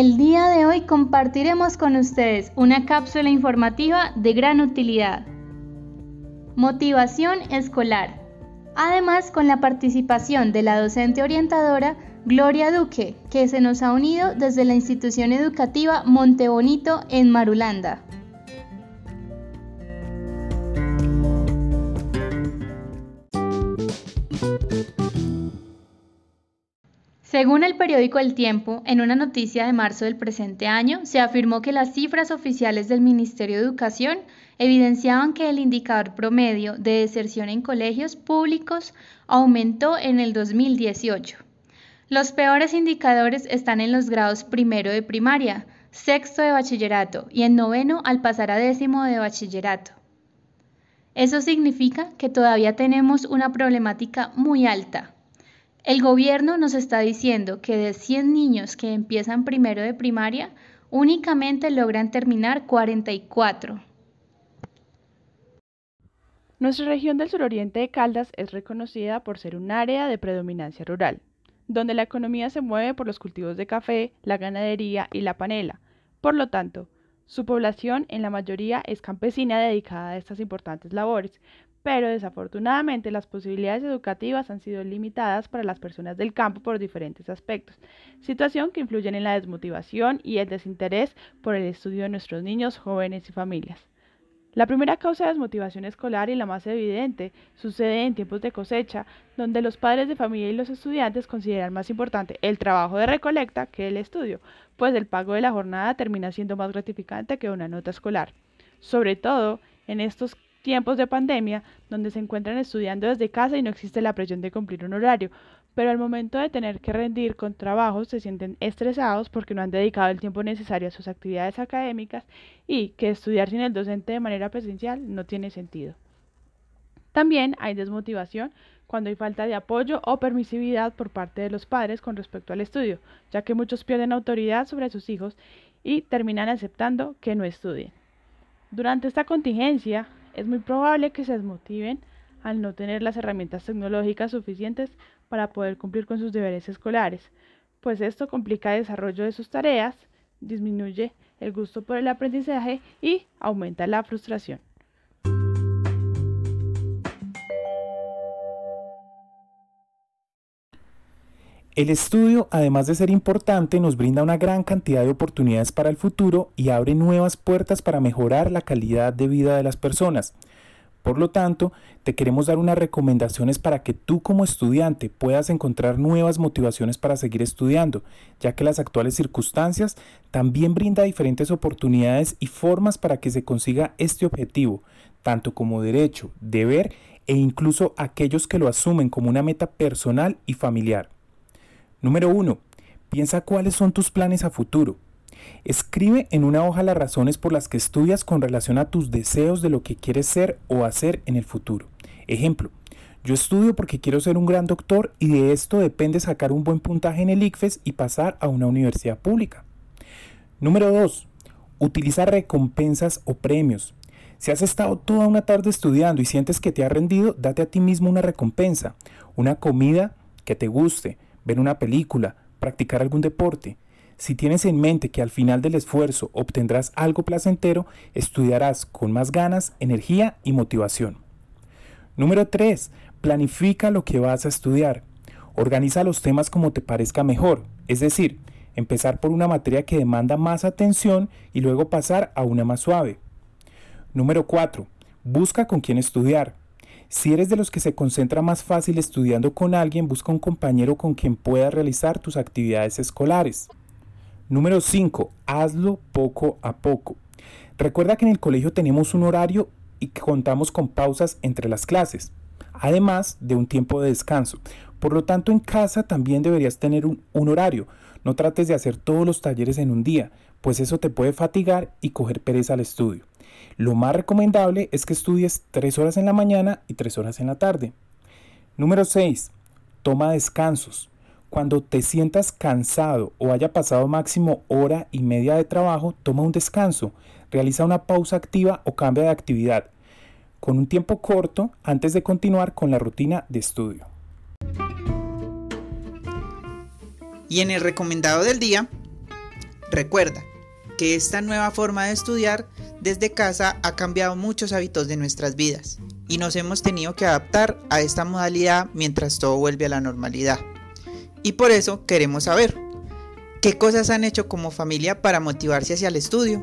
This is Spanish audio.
El día de hoy compartiremos con ustedes una cápsula informativa de gran utilidad. Motivación escolar. Además, con la participación de la docente orientadora Gloria Duque, que se nos ha unido desde la institución educativa Montebonito en Marulanda. Según el periódico El Tiempo, en una noticia de marzo del presente año, se afirmó que las cifras oficiales del Ministerio de Educación evidenciaban que el indicador promedio de deserción en colegios públicos aumentó en el 2018. Los peores indicadores están en los grados primero de primaria, sexto de bachillerato y en noveno al pasar a décimo de bachillerato. Eso significa que todavía tenemos una problemática muy alta el gobierno nos está diciendo que de 100 niños que empiezan primero de primaria, únicamente logran terminar 44. Nuestra región del suroriente de Caldas es reconocida por ser un área de predominancia rural, donde la economía se mueve por los cultivos de café, la ganadería y la panela. Por lo tanto, su población en la mayoría es campesina dedicada a estas importantes labores, pero desafortunadamente las posibilidades educativas han sido limitadas para las personas del campo por diferentes aspectos, situación que influye en la desmotivación y el desinterés por el estudio de nuestros niños, jóvenes y familias. La primera causa de desmotivación escolar y la más evidente sucede en tiempos de cosecha, donde los padres de familia y los estudiantes consideran más importante el trabajo de recolecta que el estudio, pues el pago de la jornada termina siendo más gratificante que una nota escolar. Sobre todo en estos tiempos de pandemia donde se encuentran estudiando desde casa y no existe la presión de cumplir un horario, pero al momento de tener que rendir con trabajos se sienten estresados porque no han dedicado el tiempo necesario a sus actividades académicas y que estudiar sin el docente de manera presencial no tiene sentido. También hay desmotivación cuando hay falta de apoyo o permisividad por parte de los padres con respecto al estudio, ya que muchos pierden autoridad sobre sus hijos y terminan aceptando que no estudien. Durante esta contingencia, es muy probable que se desmotiven al no tener las herramientas tecnológicas suficientes para poder cumplir con sus deberes escolares, pues esto complica el desarrollo de sus tareas, disminuye el gusto por el aprendizaje y aumenta la frustración. El estudio, además de ser importante, nos brinda una gran cantidad de oportunidades para el futuro y abre nuevas puertas para mejorar la calidad de vida de las personas. Por lo tanto, te queremos dar unas recomendaciones para que tú como estudiante puedas encontrar nuevas motivaciones para seguir estudiando, ya que las actuales circunstancias también brinda diferentes oportunidades y formas para que se consiga este objetivo, tanto como derecho, deber e incluso aquellos que lo asumen como una meta personal y familiar. Número 1. Piensa cuáles son tus planes a futuro. Escribe en una hoja las razones por las que estudias con relación a tus deseos de lo que quieres ser o hacer en el futuro. Ejemplo, yo estudio porque quiero ser un gran doctor y de esto depende sacar un buen puntaje en el ICFES y pasar a una universidad pública. Número 2. Utiliza recompensas o premios. Si has estado toda una tarde estudiando y sientes que te ha rendido, date a ti mismo una recompensa, una comida que te guste, ver una película, practicar algún deporte. Si tienes en mente que al final del esfuerzo obtendrás algo placentero, estudiarás con más ganas, energía y motivación. Número 3. Planifica lo que vas a estudiar. Organiza los temas como te parezca mejor, es decir, empezar por una materia que demanda más atención y luego pasar a una más suave. Número 4. Busca con quién estudiar. Si eres de los que se concentra más fácil estudiando con alguien, busca un compañero con quien puedas realizar tus actividades escolares. Número 5. Hazlo poco a poco. Recuerda que en el colegio tenemos un horario y contamos con pausas entre las clases, además de un tiempo de descanso. Por lo tanto, en casa también deberías tener un, horario. No trates de hacer todos los talleres en un día, pues eso te puede fatigar y coger pereza al estudio. Lo más recomendable es que estudies 3 horas en la mañana y 3 horas en la tarde. Número 6. Toma descansos. Cuando te sientas cansado o haya pasado máximo hora y media de trabajo, toma un descanso, realiza una pausa activa o cambia de actividad, con un tiempo corto antes de continuar con la rutina de estudio. Y en el recomendado del día, recuerda que esta nueva forma de estudiar desde casa ha cambiado muchos hábitos de nuestras vidas y nos hemos tenido que adaptar a esta modalidad mientras todo vuelve a la normalidad. Y por eso queremos saber, ¿qué cosas han hecho como familia para motivarse hacia el estudio?